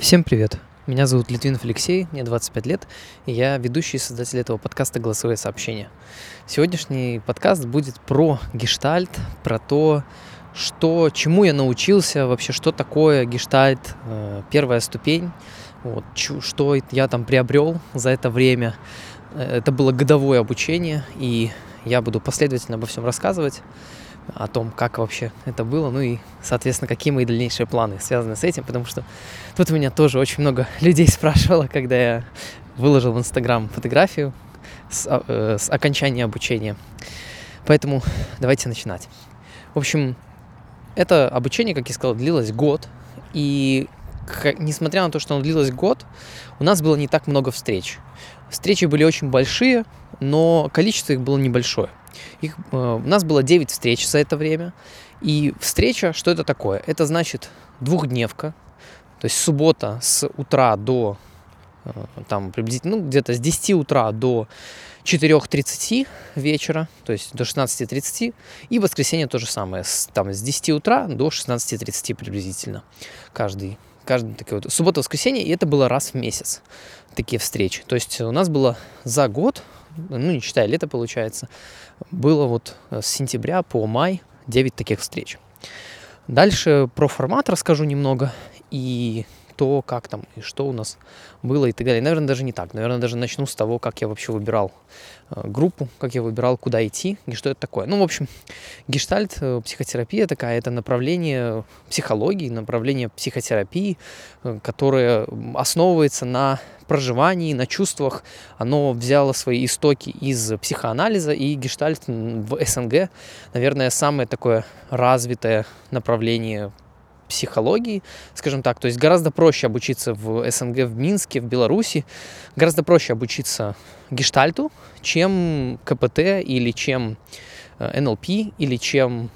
Всем привет! Меня зовут Литвинов Алексей, мне 25 лет, и я ведущий и создатель этого подкаста «Голосовые сообщения». Сегодняшний подкаст будет про гештальт, про то, что, чему я научился, вообще, что такое гештальт, э, первая ступень, вот, что я там приобрел за это время. Э, это было годовое обучение, и я буду последовательно обо всем рассказывать о том, как вообще это было, ну и, соответственно, какие мои дальнейшие планы связаны с этим, потому что тут меня тоже очень много людей спрашивало, когда я выложил в Инстаграм фотографию с, а, э, с окончания обучения. Поэтому давайте начинать. В общем, это обучение, как я сказал, длилось год, и несмотря на то, что оно длилось год, у нас было не так много встреч. Встречи были очень большие, но количество их было небольшое. Их, э, у нас было 9 встреч за это время. И встреча, что это такое? Это значит двухдневка, то есть суббота с утра до э, там приблизительно, ну, где-то с 10 утра до 4.30 вечера, то есть до 16.30, и воскресенье то же самое, с, там с 10 утра до 16.30 приблизительно, каждый, каждый такой вот, суббота-воскресенье, и это было раз в месяц, такие встречи. То есть у нас было за год ну не считая лето получается, было вот с сентября по май 9 таких встреч. Дальше про формат расскажу немного и то, как там и что у нас было и так далее. Наверное, даже не так. Наверное, даже начну с того, как я вообще выбирал э, группу, как я выбирал, куда идти и что это такое. Ну, в общем, гештальт, э, психотерапия такая, это направление психологии, направление психотерапии, э, которое основывается на проживании, на чувствах. Оно взяло свои истоки из психоанализа, и гештальт в СНГ, наверное, самое такое развитое направление психологии, скажем так. То есть гораздо проще обучиться в СНГ, в Минске, в Беларуси, гораздо проще обучиться гештальту, чем КПТ или чем э, НЛП или чем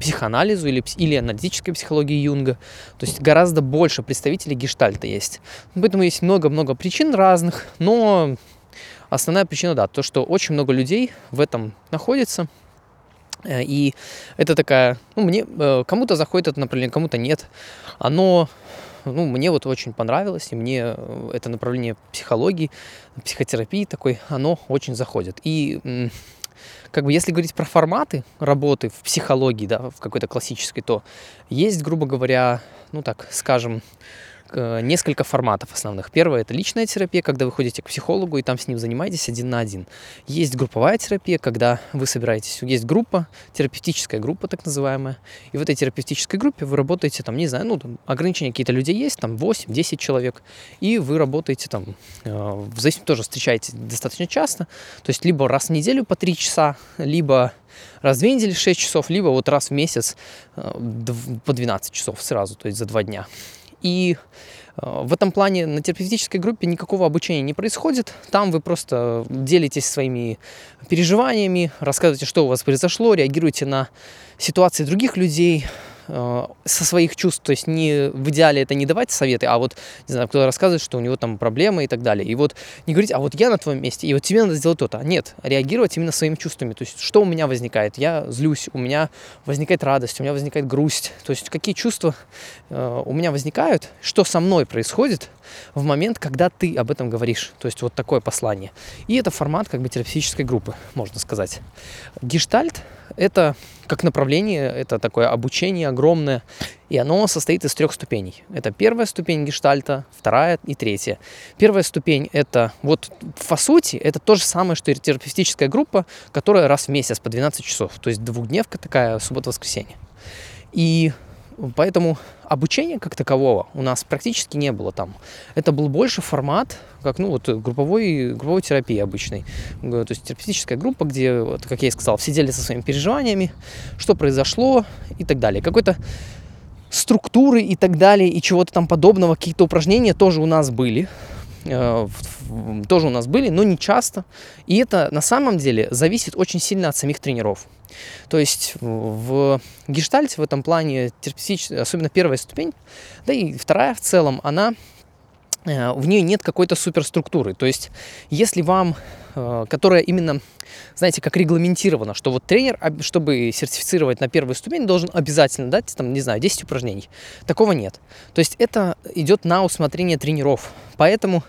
психоанализу или, или аналитической психологии Юнга. То есть гораздо больше представителей гештальта есть. Поэтому есть много-много причин разных, но основная причина, да, то, что очень много людей в этом находится – и это такая, ну, мне, э, кому-то заходит это направление, кому-то нет. Оно, ну, мне вот очень понравилось, и мне э, это направление психологии, психотерапии такой, оно очень заходит. И как бы если говорить про форматы работы в психологии, да, в какой-то классической, то есть, грубо говоря, ну так, скажем, Э, несколько форматов основных. Первое – это личная терапия, когда вы ходите к психологу и там с ним занимаетесь один на один. Есть групповая терапия, когда вы собираетесь, есть группа, терапевтическая группа так называемая, и в этой терапевтической группе вы работаете, там, не знаю, ну, там, ограничения какие-то людей есть, там, 8-10 человек, и вы работаете там, э, в зависимости тоже встречаете достаточно часто, то есть либо раз в неделю по 3 часа, либо раз в две недели 6 часов, либо вот раз в месяц э, по 12 часов сразу, то есть за два дня. И э, в этом плане на терапевтической группе никакого обучения не происходит. Там вы просто делитесь своими переживаниями, рассказываете, что у вас произошло, реагируете на ситуации других людей, со своих чувств, то есть не в идеале это не давать советы, а вот, не знаю, кто-то рассказывает, что у него там проблемы и так далее. И вот не говорить, а вот я на твоем месте, и вот тебе надо сделать то-то. Нет, реагировать именно своими чувствами. То есть что у меня возникает? Я злюсь, у меня возникает радость, у меня возникает грусть. То есть какие чувства э, у меня возникают, что со мной происходит в момент, когда ты об этом говоришь. То есть вот такое послание. И это формат как бы терапевтической группы, можно сказать. Гештальт – это как направление, это такое обучение огромное, и оно состоит из трех ступеней. Это первая ступень гештальта, вторая и третья. Первая ступень это вот по сути это то же самое, что и терапевтическая группа, которая раз в месяц по 12 часов, то есть двухдневка такая, суббота-воскресенье. И Поэтому обучения как такового у нас практически не было там. Это был больше формат, как ну вот групповой, групповой терапии обычной. То есть терапевтическая группа, где, вот, как я и сказал, сидели со своими переживаниями, что произошло и так далее. Какой-то структуры и так далее, и чего-то там подобного, какие-то упражнения тоже у нас были. Э, тоже у нас были, но не часто. И это на самом деле зависит очень сильно от самих тренеров. То есть в гештальте в этом плане терапевтическая, особенно первая ступень, да и вторая в целом, она э, в нее нет какой-то суперструктуры. То есть, если вам, э, которая именно, знаете, как регламентирована, что вот тренер, чтобы сертифицировать на первую ступень, должен обязательно дать, там, не знаю, 10 упражнений. Такого нет. То есть, это идет на усмотрение тренеров. Поэтому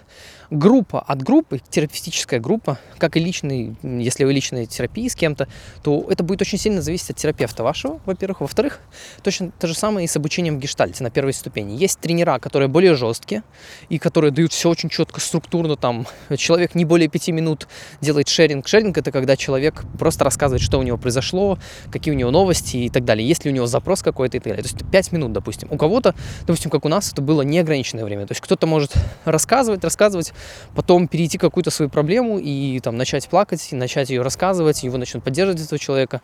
группа от группы, терапевтическая группа, как и личный, если вы личной терапии с кем-то, то это будет очень сильно зависеть от терапевта вашего, во-первых. Во-вторых, точно то же самое и с обучением в гештальте на первой ступени. Есть тренера, которые более жесткие и которые дают все очень четко, структурно. Там человек не более пяти минут делает шеринг. Шеринг это когда человек просто рассказывает, что у него произошло, какие у него новости и так далее. Есть ли у него запрос какой-то и так далее. То есть пять минут, допустим. У кого-то, допустим, как у нас, это было неограниченное время. То есть кто-то может рассказывать, рассказывать, потом перейти какую-то свою проблему и там начать плакать, и начать ее рассказывать, его начнут поддерживать этого человека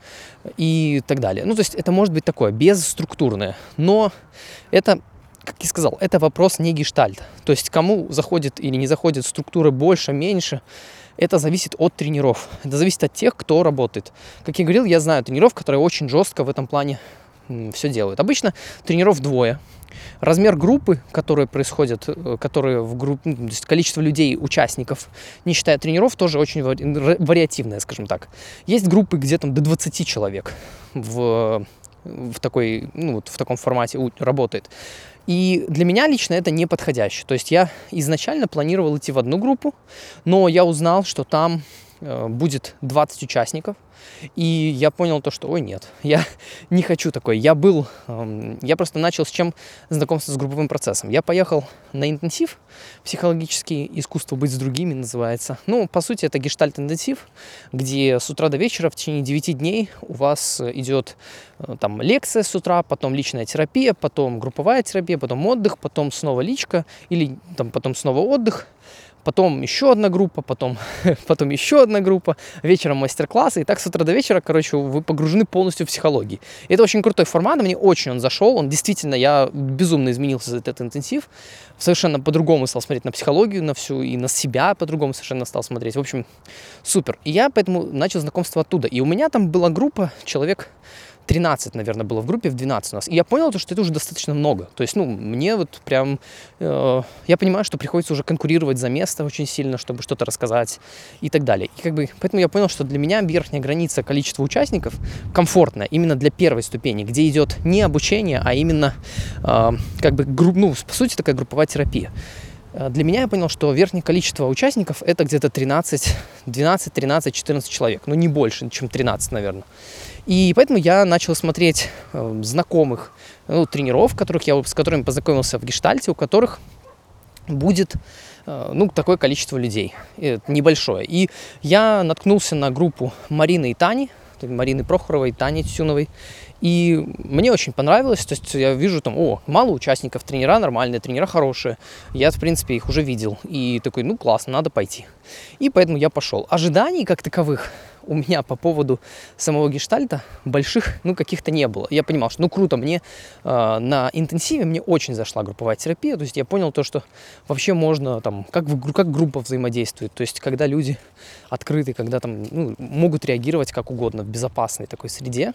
и так далее. Ну, то есть это может быть такое, безструктурное. Но это как я сказал, это вопрос не гештальт. То есть кому заходит или не заходит структуры больше, меньше, это зависит от тренеров. Это зависит от тех, кто работает. Как я говорил, я знаю тренеров, которые очень жестко в этом плане все делают. Обычно тренеров двое. Размер группы, которые происходят, э, которые в группе, ну, то есть количество людей, участников, не считая тренеров, тоже очень вариативное, скажем так. Есть группы, где там до 20 человек в, в, такой, ну, вот в таком формате работает. И для меня лично это не подходяще. То есть я изначально планировал идти в одну группу, но я узнал, что там будет 20 участников. И я понял то, что, ой, нет, я не хочу такой. Я был, эм, я просто начал с чем знакомство с групповым процессом. Я поехал на интенсив, психологический искусство быть с другими называется. Ну, по сути, это гештальт-интенсив, где с утра до вечера в течение 9 дней у вас идет э, там лекция с утра, потом личная терапия, потом групповая терапия, потом отдых, потом снова личка или там потом снова отдых потом еще одна группа, потом, потом еще одна группа, вечером мастер-классы, и так с утра до вечера, короче, вы погружены полностью в психологию. И это очень крутой формат, мне очень он зашел, он действительно, я безумно изменился за этот интенсив, совершенно по-другому стал смотреть на психологию, на всю, и на себя по-другому совершенно стал смотреть, в общем, супер. И я поэтому начал знакомство оттуда, и у меня там была группа, человек 13, наверное, было в группе, в 12 у нас. И я понял, что это уже достаточно много. То есть, ну, мне вот прям... Э, я понимаю, что приходится уже конкурировать за место очень сильно, чтобы что-то рассказать и так далее. И как бы, поэтому я понял, что для меня верхняя граница количества участников комфортная именно для первой ступени, где идет не обучение, а именно э, как бы, групп, ну, по сути, такая групповая терапия. Э, для меня я понял, что верхнее количество участников это где-то 13, 12, 13, 14 человек. Ну, не больше, чем 13, наверное. И поэтому я начал смотреть э, знакомых ну, тренеров, которых я, с которыми познакомился в гештальте, у которых будет э, ну, такое количество людей, небольшое. И я наткнулся на группу Марины и Тани, Марины Прохоровой, Тани Тюновой. И мне очень понравилось, то есть я вижу там, о, мало участников, тренера нормальные, тренера хорошие. Я, в принципе, их уже видел. И такой, ну классно, надо пойти. И поэтому я пошел. Ожиданий как таковых у меня по поводу самого гештальта больших, ну, каких-то не было. Я понимал, что, ну, круто, мне э, на интенсиве мне очень зашла групповая терапия, то есть я понял то, что вообще можно там, как, как группа взаимодействует, то есть когда люди открыты, когда там ну, могут реагировать как угодно в безопасной такой среде,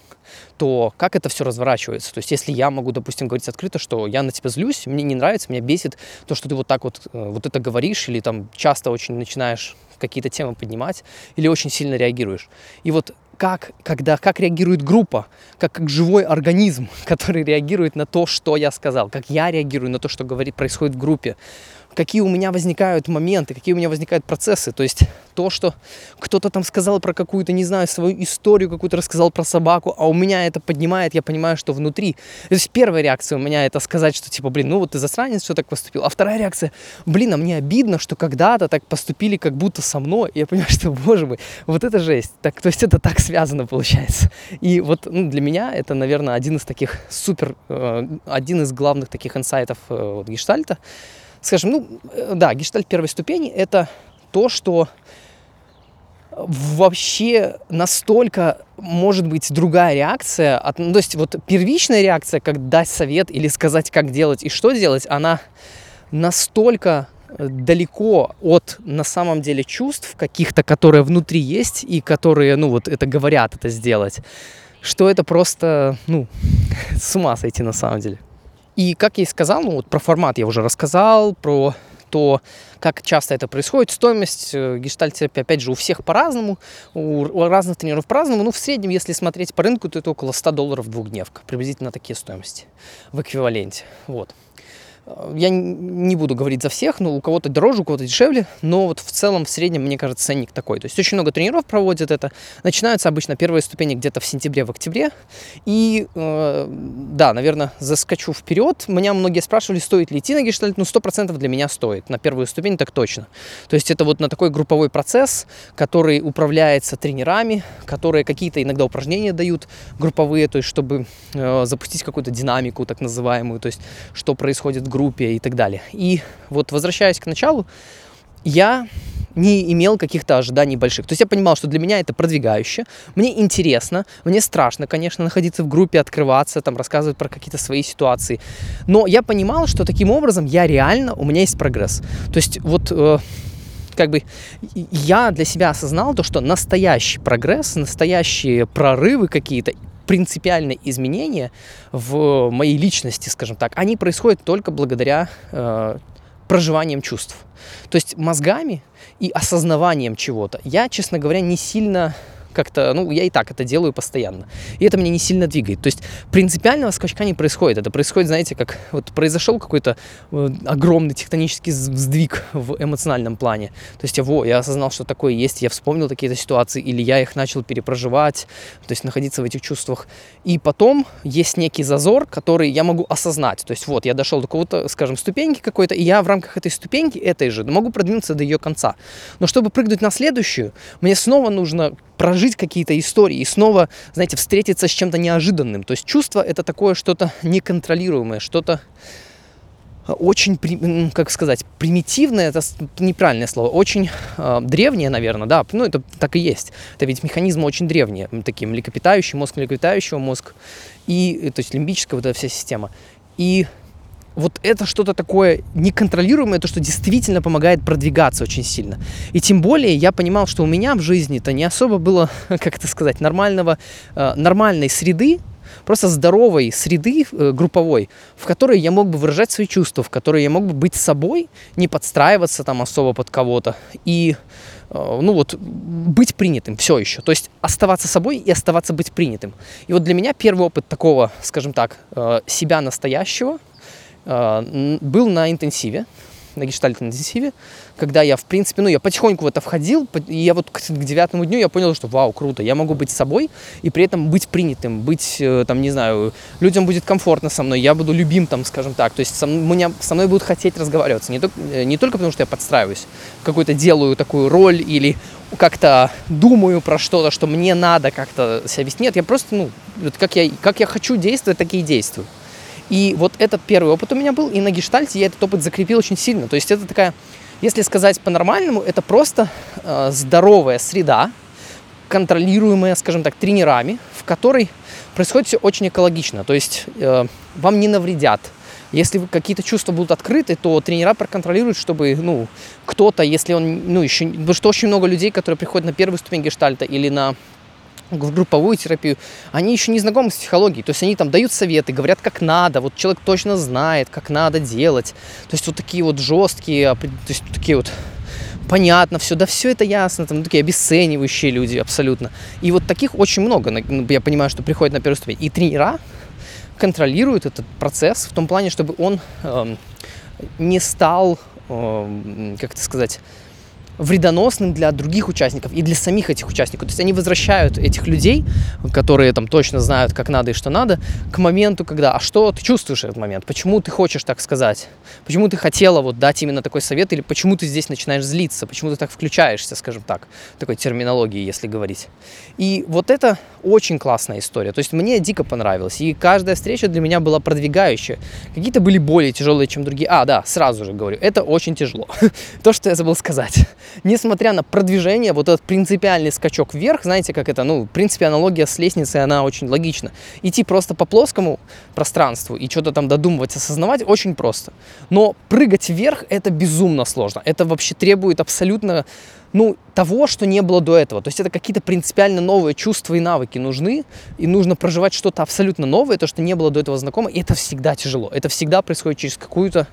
то как это все разворачивается? То есть если я могу, допустим, говорить открыто, что я на тебя злюсь, мне не нравится, меня бесит то, что ты вот так вот, э, вот это говоришь или там часто очень начинаешь какие-то темы поднимать или очень сильно реагируешь. И вот как, когда, как реагирует группа, как, как живой организм, который реагирует на то, что я сказал, как я реагирую на то, что говорит, происходит в группе какие у меня возникают моменты, какие у меня возникают процессы. То есть то, что кто-то там сказал про какую-то, не знаю, свою историю какую-то рассказал про собаку, а у меня это поднимает, я понимаю, что внутри. То есть первая реакция у меня это сказать, что типа, блин, ну вот ты засранец, что так поступил. А вторая реакция, блин, а мне обидно, что когда-то так поступили, как будто со мной. И я понимаю, что, боже мой, вот это жесть. Так, то есть это так связано получается. И вот ну, для меня это, наверное, один из таких супер, э, один из главных таких инсайтов э, вот, гештальта скажем, ну, э, да, гештальт первой ступени – это то, что вообще настолько может быть другая реакция. От, ну, то есть вот первичная реакция, как дать совет или сказать, как делать и что делать, она настолько далеко от на самом деле чувств каких-то, которые внутри есть и которые, ну вот это говорят это сделать, что это просто, ну, с ума сойти на самом деле. И как я и сказал, ну вот про формат я уже рассказал, про то как часто это происходит. Стоимость э, гештальт-терапии, опять же, у всех по-разному, у, у разных тренеров по-разному. Ну, в среднем, если смотреть по рынку, то это около 100 долларов двухдневка. Приблизительно такие стоимости в эквиваленте. Вот. Я не буду говорить за всех, но у кого-то дороже, у кого-то дешевле, но вот в целом, в среднем, мне кажется, ценник такой. То есть очень много тренеров проводят это. Начинаются обычно первые ступени где-то в сентябре, в октябре. И, э, да, наверное, заскочу вперед. Меня многие спрашивали, стоит ли идти на гештальт. Ну, 100% для меня стоит. На первую ступень так точно. То есть это вот на такой групповой процесс, который управляется тренерами, которые какие-то иногда упражнения дают групповые, то есть чтобы э, запустить какую-то динамику так называемую, то есть что происходит в группе и так далее. И вот возвращаясь к началу, я не имел каких-то ожиданий больших. То есть я понимал, что для меня это продвигающе, мне интересно, мне страшно, конечно, находиться в группе, открываться, там, рассказывать про какие-то свои ситуации. Но я понимал, что таким образом я реально, у меня есть прогресс. То есть вот э, как бы я для себя осознал то, что настоящий прогресс, настоящие прорывы какие-то принципиальные изменения в моей личности, скажем так, они происходят только благодаря э, проживанием чувств. То есть мозгами и осознаванием чего-то я, честно говоря, не сильно как-то, ну, я и так это делаю постоянно. И это меня не сильно двигает. То есть принципиального скачка не происходит. Это происходит, знаете, как вот произошел какой-то э, огромный тектонический сдвиг в эмоциональном плане. То есть во, я осознал, что такое есть, я вспомнил какие-то ситуации, или я их начал перепроживать, то есть находиться в этих чувствах. И потом есть некий зазор, который я могу осознать. То есть вот, я дошел до какого-то, скажем, ступеньки какой-то, и я в рамках этой ступеньки, этой же, могу продвинуться до ее конца. Но чтобы прыгнуть на следующую, мне снова нужно прожить какие-то истории и снова, знаете, встретиться с чем-то неожиданным. То есть чувство это такое что-то неконтролируемое, что-то очень, как сказать, примитивное, это неправильное слово, очень э, древнее, наверное, да, ну это так и есть. Это ведь механизмы очень древние, такие млекопитающий мозг, млекопитающего мозг, и, то есть лимбическая вот эта вся система. И вот это что-то такое неконтролируемое, то, что действительно помогает продвигаться очень сильно. И тем более я понимал, что у меня в жизни-то не особо было, как это сказать, нормального, э, нормальной среды, просто здоровой среды э, групповой, в которой я мог бы выражать свои чувства, в которой я мог бы быть собой, не подстраиваться там особо под кого-то и э, ну вот, быть принятым все еще. То есть оставаться собой и оставаться быть принятым. И вот для меня первый опыт такого, скажем так, э, себя настоящего – был на интенсиве, на гештальт-интенсиве, когда я, в принципе, ну, я потихоньку в это входил, и я вот к, девятому дню я понял, что вау, круто, я могу быть собой и при этом быть принятым, быть, э, там, не знаю, людям будет комфортно со мной, я буду любим, там, скажем так, то есть со, меня, со мной будут хотеть разговариваться, не, только, э, не только потому, что я подстраиваюсь, какую-то делаю такую роль или как-то думаю про что-то, что мне надо как-то себя вести, нет, я просто, ну, как я, как я хочу действовать, так и действую. И вот этот первый опыт у меня был, и на гештальте я этот опыт закрепил очень сильно. То есть это такая, если сказать по-нормальному, это просто э, здоровая среда, контролируемая, скажем так, тренерами, в которой происходит все очень экологично. То есть э, вам не навредят. Если какие-то чувства будут открыты, то тренера проконтролируют, чтобы ну, кто-то, если он, ну, еще, потому что очень много людей, которые приходят на первую ступень гештальта или на в групповую терапию, они еще не знакомы с психологией, то есть они там дают советы, говорят, как надо, вот человек точно знает, как надо делать, то есть вот такие вот жесткие, то есть такие вот понятно все, да все это ясно, там такие обесценивающие люди абсолютно. И вот таких очень много, ну, я понимаю, что приходят на первую ступень. И тренера контролируют этот процесс в том плане, чтобы он э, не стал, э, как это сказать, вредоносным для других участников и для самих этих участников. То есть они возвращают этих людей, которые там точно знают, как надо и что надо, к моменту, когда, а что ты чувствуешь этот момент, почему ты хочешь так сказать, почему ты хотела вот дать именно такой совет, или почему ты здесь начинаешь злиться, почему ты так включаешься, скажем так, такой терминологии, если говорить. И вот это очень классная история, то есть мне дико понравилось, и каждая встреча для меня была продвигающая. Какие-то были более тяжелые, чем другие. А, да, сразу же говорю, это очень тяжело. То, что я забыл сказать несмотря на продвижение, вот этот принципиальный скачок вверх, знаете, как это, ну, в принципе, аналогия с лестницей, она очень логична. Идти просто по плоскому пространству и что-то там додумывать, осознавать очень просто. Но прыгать вверх это безумно сложно. Это вообще требует абсолютно ну, того, что не было до этого. То есть это какие-то принципиально новые чувства и навыки нужны, и нужно проживать что-то абсолютно новое, то, что не было до этого знакомо, и это всегда тяжело. Это всегда происходит через какую-то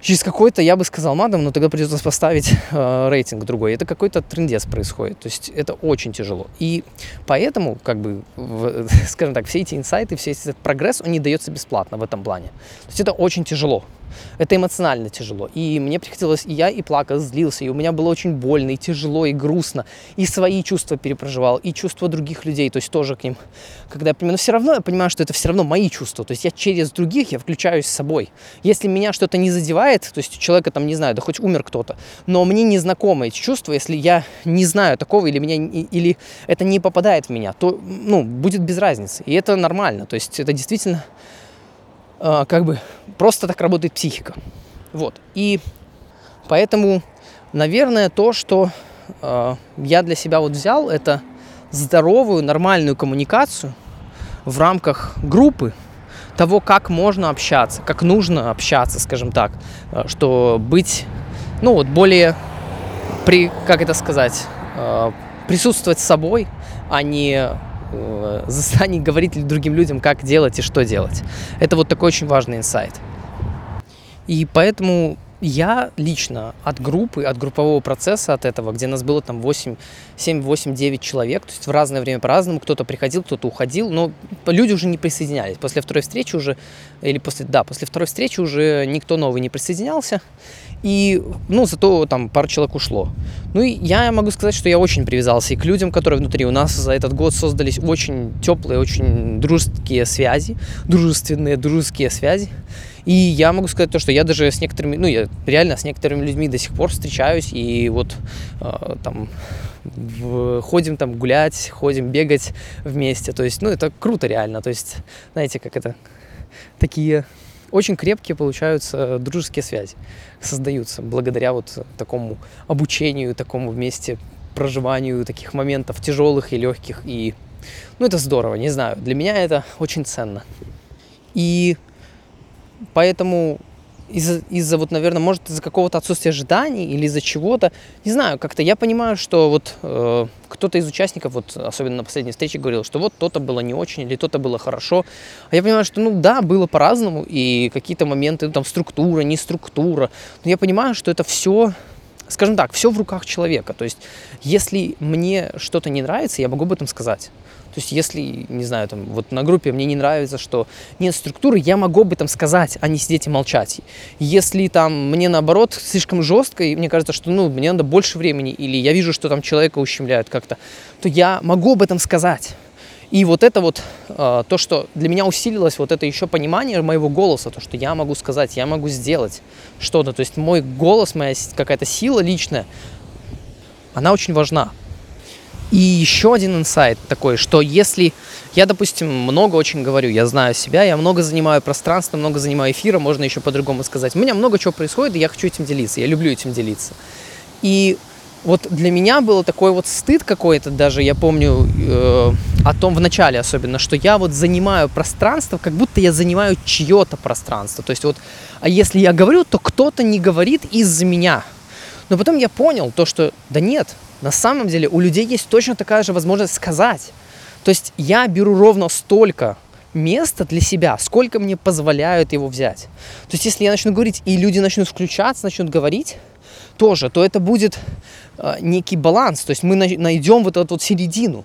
через какой-то, я бы сказал, мадам, но тогда придется поставить э, рейтинг другой. Это какой-то трендец происходит. То есть это очень тяжело. И поэтому, как бы, в, скажем так, все эти инсайты, все этот прогресс, он не дается бесплатно в этом плане. То есть это очень тяжело. Это эмоционально тяжело. И мне приходилось, и я и плакал, злился, и у меня было очень больно, и тяжело, и грустно. И свои чувства перепроживал, и чувства других людей, то есть тоже к ним. Когда я понимаю, но все равно я понимаю, что это все равно мои чувства. То есть я через других, я включаюсь с собой. Если меня что-то не задевает, то есть у человека там, не знаю, да хоть умер кто-то, но мне не знакомы эти чувства, если я не знаю такого, или, меня, или это не попадает в меня, то, ну, будет без разницы. И это нормально. То есть это действительно а, как бы просто так работает психика. Вот. И поэтому, наверное, то, что э, я для себя вот взял, это здоровую, нормальную коммуникацию в рамках группы, того, как можно общаться, как нужно общаться, скажем так, что быть, ну вот более, при, как это сказать, присутствовать с собой, а не застанет говорить другим людям, как делать и что делать. Это вот такой очень важный инсайт. И поэтому я лично от группы, от группового процесса, от этого, где нас было там 8, 7, 8, 9 человек, то есть в разное время по-разному, кто-то приходил, кто-то уходил, но люди уже не присоединялись. После второй встречи уже, или после, да, после второй встречи уже никто новый не присоединялся, и, ну, зато там пару человек ушло. Ну, и я могу сказать, что я очень привязался и к людям, которые внутри. У нас за этот год создались очень теплые, очень дружеские связи, дружественные, дружеские связи. И я могу сказать то, что я даже с некоторыми, ну, я реально с некоторыми людьми до сих пор встречаюсь, и вот э, там в, ходим там гулять, ходим бегать вместе. То есть, ну, это круто реально. То есть, знаете, как это, такие очень крепкие получаются дружеские связи, создаются благодаря вот такому обучению, такому вместе проживанию таких моментов тяжелых и легких. И, ну, это здорово, не знаю, для меня это очень ценно. И поэтому из-за, из вот, наверное, может, из-за какого-то отсутствия ожиданий или из-за чего-то, не знаю, как-то я понимаю, что вот э, кто-то из участников, вот особенно на последней встрече, говорил, что вот то-то было не очень или то-то было хорошо. А я понимаю, что, ну да, было по-разному, и какие-то моменты, ну, там, структура, не структура. Но я понимаю, что это все скажем так, все в руках человека. То есть, если мне что-то не нравится, я могу об этом сказать. То есть, если, не знаю, там, вот на группе мне не нравится, что нет структуры, я могу об этом сказать, а не сидеть и молчать. Если там мне, наоборот, слишком жестко, и мне кажется, что, ну, мне надо больше времени, или я вижу, что там человека ущемляют как-то, то я могу об этом сказать. И вот это вот, э, то, что для меня усилилось, вот это еще понимание моего голоса, то, что я могу сказать, я могу сделать что-то. То есть мой голос, моя какая-то сила личная, она очень важна. И еще один инсайт такой, что если я, допустим, много очень говорю, я знаю себя, я много занимаю пространства, много занимаю эфира, можно еще по-другому сказать. У меня много чего происходит, и я хочу этим делиться, я люблю этим делиться. И вот для меня было такой вот стыд какой-то даже, я помню э, о том в начале особенно, что я вот занимаю пространство, как будто я занимаю чье-то пространство. То есть вот, а если я говорю, то кто-то не говорит из-за меня. Но потом я понял то, что да нет, на самом деле у людей есть точно такая же возможность сказать. То есть я беру ровно столько места для себя, сколько мне позволяют его взять. То есть если я начну говорить, и люди начнут включаться, начнут говорить, тоже, то это будет э, некий баланс. То есть мы найдем вот эту вот середину.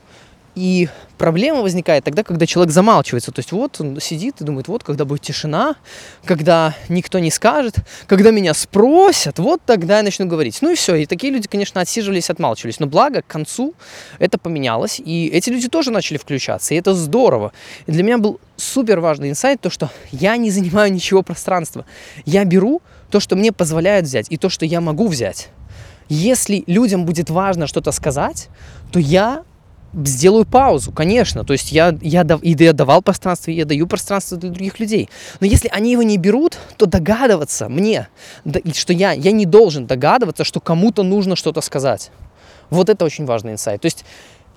И проблема возникает тогда, когда человек замалчивается. То есть вот он сидит и думает, вот когда будет тишина, когда никто не скажет, когда меня спросят, вот тогда я начну говорить. Ну и все. И такие люди, конечно, отсиживались, отмалчивались. Но благо к концу это поменялось, и эти люди тоже начали включаться. И это здорово. И для меня был супер важный инсайт, то, что я не занимаю ничего пространства. Я беру то, что мне позволяют взять, и то, что я могу взять. Если людям будет важно что-то сказать, то я сделаю паузу, конечно. То есть я, я, и я давал пространство, я даю пространство для других людей. Но если они его не берут, то догадываться мне, что я, я не должен догадываться, что кому-то нужно что-то сказать. Вот это очень важный инсайт. То есть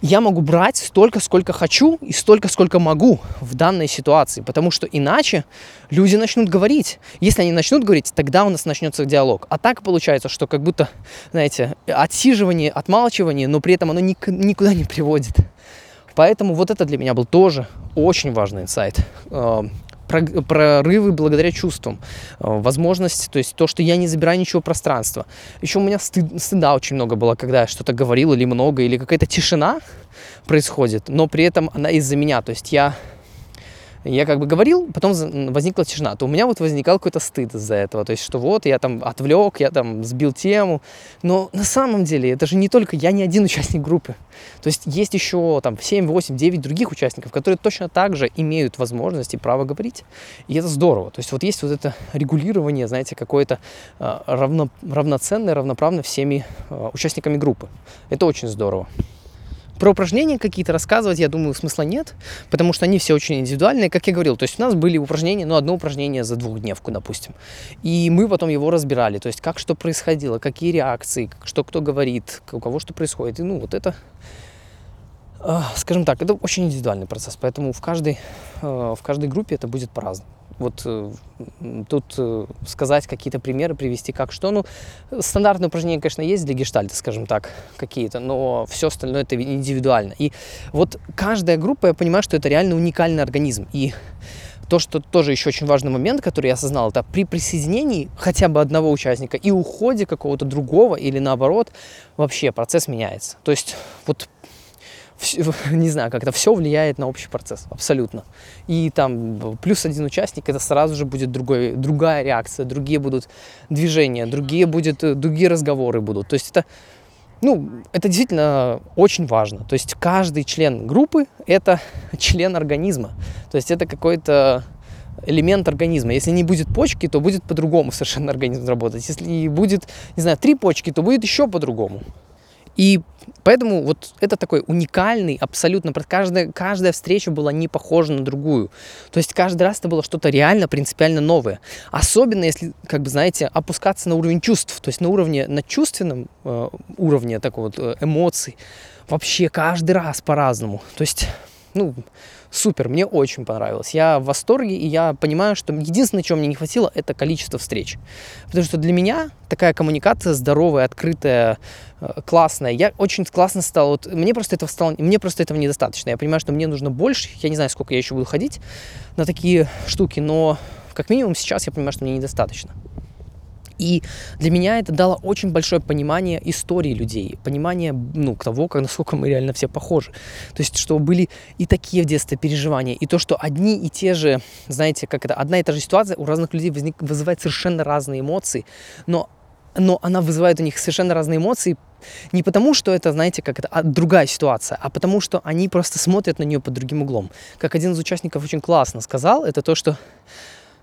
я могу брать столько, сколько хочу и столько, сколько могу в данной ситуации, потому что иначе люди начнут говорить. Если они начнут говорить, тогда у нас начнется диалог. А так получается, что как будто, знаете, отсиживание, отмалчивание, но при этом оно никуда не приводит. Поэтому вот это для меня был тоже очень важный инсайт. Прорывы благодаря чувствам, возможность, то есть то, что я не забираю ничего пространства. Еще у меня стыд, стыда очень много было, когда я что-то говорил или много, или какая-то тишина происходит, но при этом она из-за меня, то есть я я как бы говорил, потом возникла тишина, то у меня вот возникал какой-то стыд из-за этого, то есть что вот я там отвлек, я там сбил тему, но на самом деле это же не только я не один участник группы, то есть есть еще там 7, 8, 9 других участников, которые точно так же имеют возможность и право говорить, и это здорово, то есть вот есть вот это регулирование, знаете, какое-то э, равно, равноценное, равноправно всеми э, участниками группы, это очень здорово. Про упражнения какие-то рассказывать, я думаю, смысла нет, потому что они все очень индивидуальные, как я говорил. То есть у нас были упражнения, ну, одно упражнение за двухдневку, допустим. И мы потом его разбирали, то есть как что происходило, какие реакции, что кто говорит, у кого что происходит. И, ну, вот это а, скажем так, это очень индивидуальный процесс, поэтому в каждой, а, в каждой группе это будет по-разному. Вот э, тут э, сказать какие-то примеры, привести как что. Ну, стандартные упражнения, конечно, есть для гештальта, скажем так, какие-то, но все остальное это индивидуально. И вот каждая группа, я понимаю, что это реально уникальный организм. И то, что тоже еще очень важный момент, который я осознал, это при присоединении хотя бы одного участника и уходе какого-то другого или наоборот, вообще процесс меняется. То есть вот не знаю, как-то все влияет на общий процесс, абсолютно. И там плюс один участник, это сразу же будет другой, другая реакция, другие будут движения, другие, будет, э, другие разговоры будут. То есть это, ну, это действительно очень важно. То есть каждый член группы – это член организма. То есть это какой-то элемент организма. Если не будет почки, то будет по-другому совершенно организм работать. Если будет, не знаю, три почки, то будет еще по-другому. И поэтому вот это такой уникальный, абсолютно, каждая, каждая встреча была не похожа на другую. То есть каждый раз это было что-то реально принципиально новое. Особенно если, как бы, знаете, опускаться на уровень чувств, то есть на уровне, на чувственном э, уровне такой вот э, эмоций. Вообще каждый раз по-разному. То есть, ну, супер, мне очень понравилось. Я в восторге, и я понимаю, что единственное, чего мне не хватило, это количество встреч. Потому что для меня такая коммуникация здоровая, открытая, э, классная. Я очень классно стал. Вот мне просто этого стало, мне просто этого недостаточно. Я понимаю, что мне нужно больше. Я не знаю, сколько я еще буду ходить на такие штуки, но как минимум сейчас я понимаю, что мне недостаточно. И для меня это дало очень большое понимание истории людей, понимание ну, того, как, насколько мы реально все похожи. То есть, что были и такие в детстве переживания, и то, что одни и те же, знаете, как это, одна и та же ситуация у разных людей возник, вызывает совершенно разные эмоции, но но она вызывает у них совершенно разные эмоции не потому, что это, знаете, как это а другая ситуация, а потому, что они просто смотрят на нее под другим углом. Как один из участников очень классно сказал, это то, что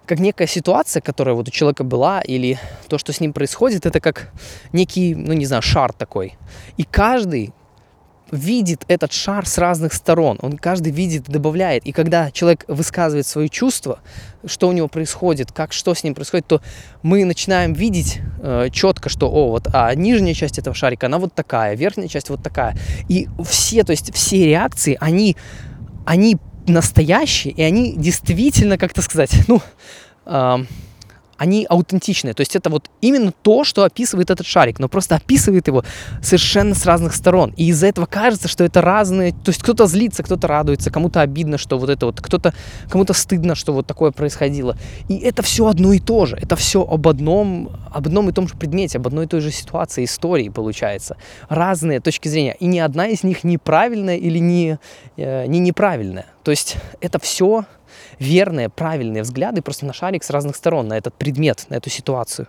как некая ситуация, которая вот у человека была, или то, что с ним происходит, это как некий, ну не знаю, шар такой. И каждый видит этот шар с разных сторон. Он каждый видит, добавляет. И когда человек высказывает свои чувства, что у него происходит, как что с ним происходит, то мы начинаем видеть э, четко, что о, вот а нижняя часть этого шарика, она вот такая, верхняя часть вот такая. И все, то есть все реакции, они, они настоящие, и они действительно, как-то сказать, ну, они аутентичные. То есть это вот именно то, что описывает этот шарик, но просто описывает его совершенно с разных сторон. И из-за этого кажется, что это разные... То есть кто-то злится, кто-то радуется, кому-то обидно, что вот это вот... Кто-то... Кому-то стыдно, что вот такое происходило. И это все одно и то же. Это все об одном, об одном и том же предмете, об одной и той же ситуации, истории получается. Разные точки зрения. И ни одна из них неправильная или не, э, не неправильная. То есть это все верные, правильные взгляды просто на шарик с разных сторон, на этот предмет, на эту ситуацию.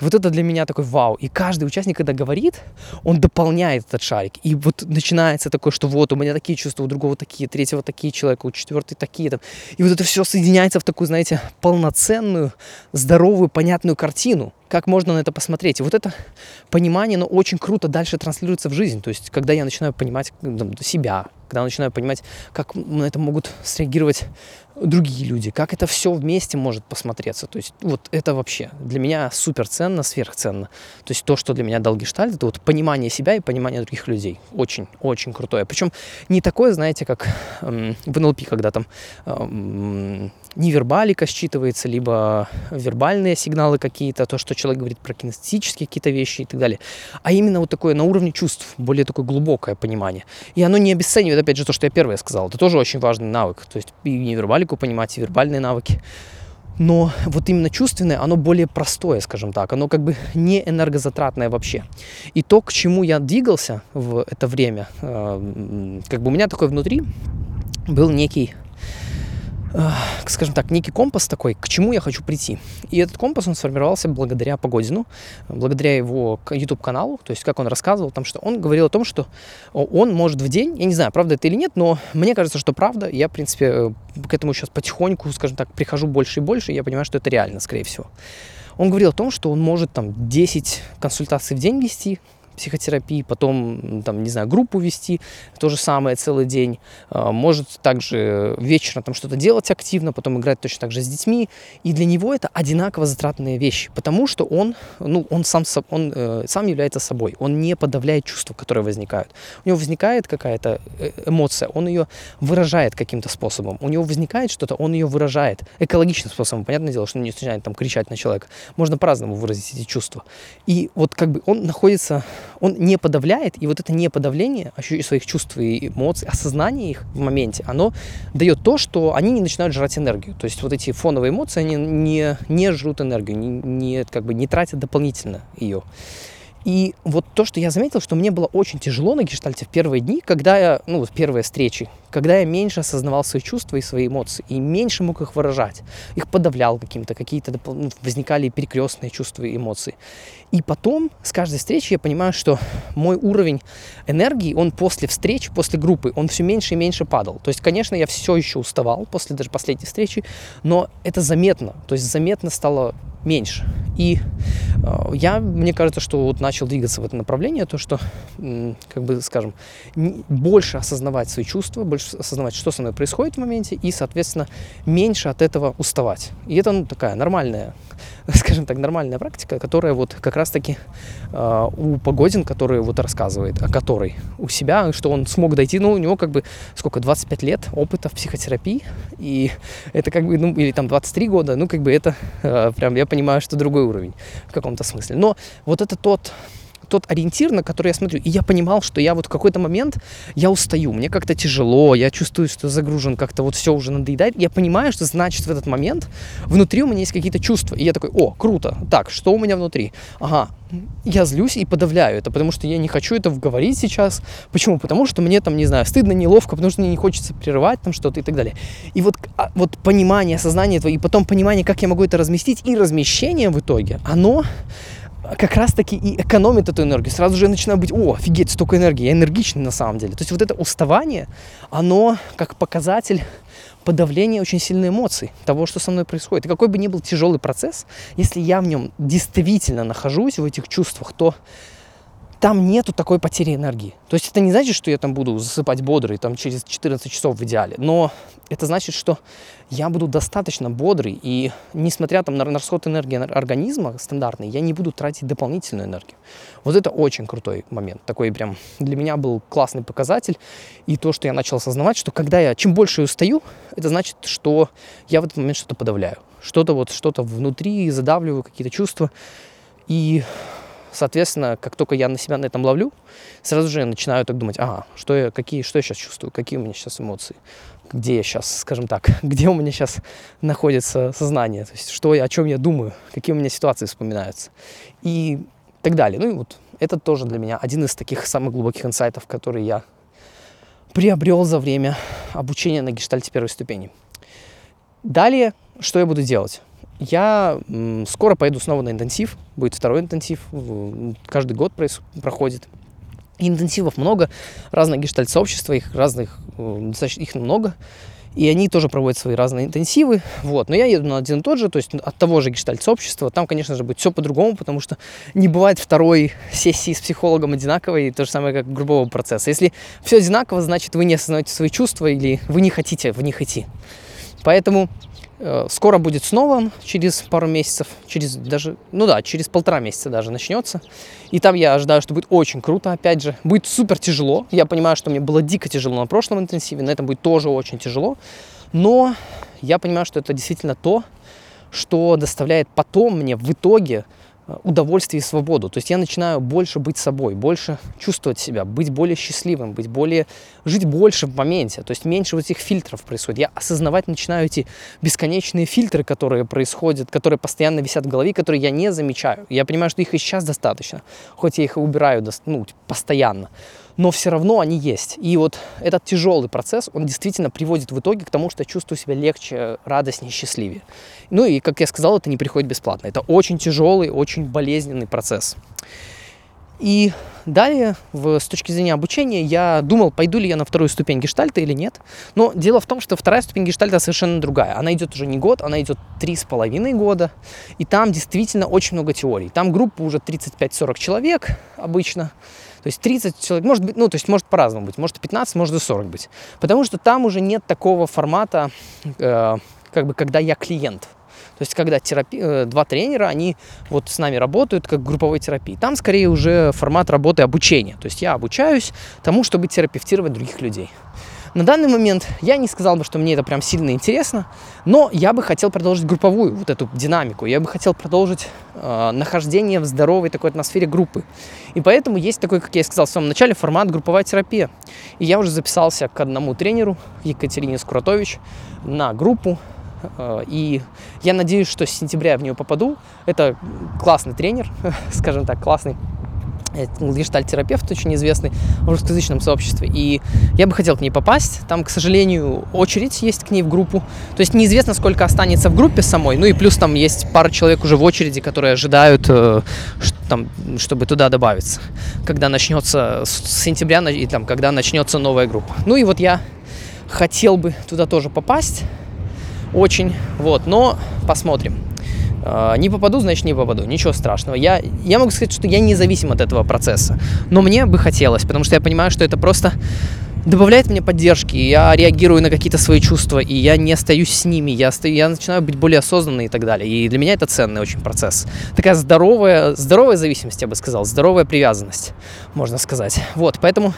И вот это для меня такой вау. И каждый участник, когда говорит, он дополняет этот шарик. И вот начинается такое, что вот у меня такие чувства, у другого такие, третьего такие человека, у четвертого такие. Там. И вот это все соединяется в такую, знаете, полноценную, здоровую, понятную картину как можно на это посмотреть. И вот это понимание, оно очень круто дальше транслируется в жизнь. То есть, когда я начинаю понимать там, себя, когда начинаю понимать, как на это могут среагировать другие люди, как это все вместе может посмотреться. То есть вот это вообще для меня супер ценно, сверхценно. То есть то, что для меня дал гештальт, это вот понимание себя и понимание других людей. Очень, очень крутое. Причем не такое, знаете, как эм, в НЛП, когда там эм, невербалика считывается, либо вербальные сигналы какие-то, то, что человек говорит про кинестетические какие-то вещи и так далее. А именно вот такое на уровне чувств, более такое глубокое понимание. И оно не обесценивает, опять же, то, что я первое сказал. Это тоже очень важный навык. То есть и невербалику понимать, и вербальные навыки. Но вот именно чувственное, оно более простое, скажем так, оно как бы не энергозатратное вообще. И то, к чему я двигался в это время, э, как бы у меня такой внутри был некий скажем так, некий компас такой, к чему я хочу прийти. И этот компас, он сформировался благодаря Погодину, благодаря его YouTube-каналу, то есть как он рассказывал, там, что он говорил о том, что он может в день, я не знаю, правда это или нет, но мне кажется, что правда, я, в принципе, э, к этому сейчас потихоньку, скажем так, прихожу больше и больше, и я понимаю, что это реально, скорее всего. Он говорил о том, что он может там 10 консультаций в день вести, психотерапии, потом, там, не знаю, группу вести, то же самое целый день. А, может также вечером там что-то делать активно, потом играть точно так же с детьми. И для него это одинаково затратные вещи, потому что он, ну, он, сам, он э, сам является собой, он не подавляет чувства, которые возникают. У него возникает какая-то э, эмоция, он ее выражает каким-то способом. У него возникает что-то, он ее выражает экологичным способом. Понятное дело, что не начинает там кричать на человека. Можно по-разному выразить эти чувства. И вот как бы он находится он не подавляет, и вот это неподавление своих чувств и эмоций, осознание их в моменте, оно дает то, что они не начинают жрать энергию. То есть вот эти фоновые эмоции, они не, не жрут энергию, не, не, как бы не тратят дополнительно ее. И вот то, что я заметил, что мне было очень тяжело на гештальте в первые дни, когда я, ну, вот первые встречи, когда я меньше осознавал свои чувства и свои эмоции, и меньше мог их выражать. Их подавлял каким-то, какие-то ну, возникали перекрестные чувства и эмоции. И потом, с каждой встречи я понимаю, что мой уровень энергии, он после встреч, после группы, он все меньше и меньше падал. То есть, конечно, я все еще уставал после даже последней встречи, но это заметно. То есть заметно стало меньше. И э, я, мне кажется, что вот начал двигаться в это направление, то, что, как бы, скажем, больше осознавать свои чувства, больше осознавать, что со мной происходит в моменте, и, соответственно, меньше от этого уставать. И это, ну, такая нормальная, скажем так, нормальная практика, которая вот как раз-таки э, у Погодин, который вот рассказывает, о которой у себя, что он смог дойти, ну, у него как бы, сколько, 25 лет опыта в психотерапии, и это как бы, ну, или там 23 года, ну, как бы это э, прям, я понимаю, что другой уровень в каком-то смысле. Но вот это тот тот ориентир, на который я смотрю. И я понимал, что я вот в какой-то момент, я устаю, мне как-то тяжело, я чувствую, что загружен, как-то вот все уже надоедает. Я понимаю, что значит в этот момент внутри у меня есть какие-то чувства. И я такой, о, круто, так, что у меня внутри? Ага, я злюсь и подавляю это, потому что я не хочу это говорить сейчас. Почему? Потому что мне там, не знаю, стыдно, неловко, потому что мне не хочется прерывать там что-то и так далее. И вот, а, вот понимание, осознание этого, и потом понимание, как я могу это разместить, и размещение в итоге, оно как раз-таки и экономит эту энергию. Сразу же я начинаю быть, о, офигеть, столько энергии, я энергичный на самом деле. То есть вот это уставание, оно как показатель подавления очень сильной эмоций того, что со мной происходит. И какой бы ни был тяжелый процесс, если я в нем действительно нахожусь, в этих чувствах, то там нету такой потери энергии. То есть это не значит, что я там буду засыпать бодрый там, через 14 часов в идеале, но это значит, что я буду достаточно бодрый, и несмотря там, на расход энергии организма стандартный, я не буду тратить дополнительную энергию. Вот это очень крутой момент. Такой прям для меня был классный показатель. И то, что я начал осознавать, что когда я, чем больше устаю, это значит, что я в этот момент что-то подавляю. Что-то вот, что-то внутри задавливаю, какие-то чувства. И Соответственно, как только я на себя на этом ловлю, сразу же я начинаю так думать, ага, что я, какие, что я сейчас чувствую, какие у меня сейчас эмоции, где я сейчас, скажем так, где у меня сейчас находится сознание, то есть что я, о чем я думаю, какие у меня ситуации вспоминаются и так далее. Ну и вот это тоже для меня один из таких самых глубоких инсайтов, которые я приобрел за время обучения на гештальте первой ступени. Далее, что я буду делать? Я скоро поеду снова на интенсив, будет второй интенсив, каждый год проходит. интенсивов много, разные гештальт-сообщества, их разных, достаточно их много. И они тоже проводят свои разные интенсивы. Вот. Но я еду на один и тот же, то есть от того же гештальт-сообщества. Там, конечно же, будет все по-другому, потому что не бывает второй сессии с психологом одинаковой, то же самое, как группового процесса. Если все одинаково, значит, вы не осознаете свои чувства или вы не хотите в них идти. Поэтому Э, скоро будет снова, через пару месяцев, через даже, ну да, через полтора месяца даже начнется. И там я ожидаю, что будет очень круто, опять же. Будет супер тяжело. Я понимаю, что мне было дико тяжело на прошлом интенсиве, на этом будет тоже очень тяжело. Но я понимаю, что это действительно то, что доставляет потом мне в итоге Э, удовольствие и свободу. То есть я начинаю больше быть собой, больше чувствовать себя, быть более счастливым, быть более, жить больше в моменте. То есть меньше вот этих фильтров происходит. Я осознавать начинаю эти бесконечные фильтры, которые происходят, которые постоянно висят в голове, которые я не замечаю. Я понимаю, что их и сейчас достаточно, хоть я их и убираю ну, постоянно но все равно они есть. И вот этот тяжелый процесс, он действительно приводит в итоге к тому, что я чувствую себя легче, радостнее, счастливее. Ну и, как я сказал, это не приходит бесплатно. Это очень тяжелый, очень болезненный процесс. И далее, в, с точки зрения обучения, я думал, пойду ли я на вторую ступень гештальта или нет. Но дело в том, что вторая ступень гештальта совершенно другая. Она идет уже не год, она идет три с половиной года. И там действительно очень много теорий. Там группа уже 35-40 человек обычно. То есть 30 человек, может быть, ну, то есть может по-разному быть, может 15, может и 40 быть. Потому что там уже нет такого формата, э, как бы, когда я клиент. То есть, когда терапи... Э, два тренера, они вот с нами работают как групповой терапии. Там скорее уже формат работы обучения. То есть я обучаюсь тому, чтобы терапевтировать других людей. На данный момент я не сказал бы, что мне это прям сильно интересно, но я бы хотел продолжить групповую вот эту динамику. Я бы хотел продолжить э, нахождение в здоровой такой атмосфере группы. И поэтому есть такой, как я сказал в самом начале, формат групповая терапия. И я уже записался к одному тренеру, Екатерине Скуратович, на группу. Э, и я надеюсь, что с сентября я в нее попаду. Это классный тренер, скажем так, классный гештальт-терапевт очень известный в русскоязычном сообществе. И я бы хотел к ней попасть. Там, к сожалению, очередь есть к ней в группу. То есть неизвестно, сколько останется в группе самой. Ну и плюс там есть пара человек уже в очереди, которые ожидают, э, там, чтобы туда добавиться. Когда начнется с сентября, и там, когда начнется новая группа. Ну и вот я хотел бы туда тоже попасть. Очень. Вот. Но посмотрим. А, не попаду, значит не попаду, ничего страшного. Я, я могу сказать, что я независим от этого процесса. Но мне бы хотелось, потому что я понимаю, что это просто добавляет мне поддержки, я реагирую на какие-то свои чувства, и я не остаюсь с ними, я, остаю, я начинаю быть более осознанной и так далее. И для меня это ценный очень процесс. Такая здоровая, здоровая зависимость, я бы сказал, здоровая привязанность, можно сказать. Вот, поэтому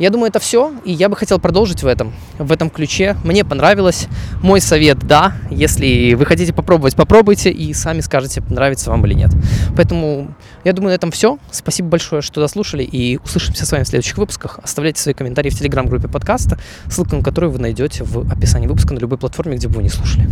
я думаю, это все, и я бы хотел продолжить в этом, в этом ключе. Мне понравилось. Мой совет – да. Если вы хотите попробовать, попробуйте и сами скажете, нравится вам или нет. Поэтому я думаю, на этом все. Спасибо большое, что дослушали, и услышимся с вами в следующих выпусках. Оставляйте свои комментарии в телеграм-группе подкаста, ссылку на которую вы найдете в описании выпуска на любой платформе, где бы вы не слушали.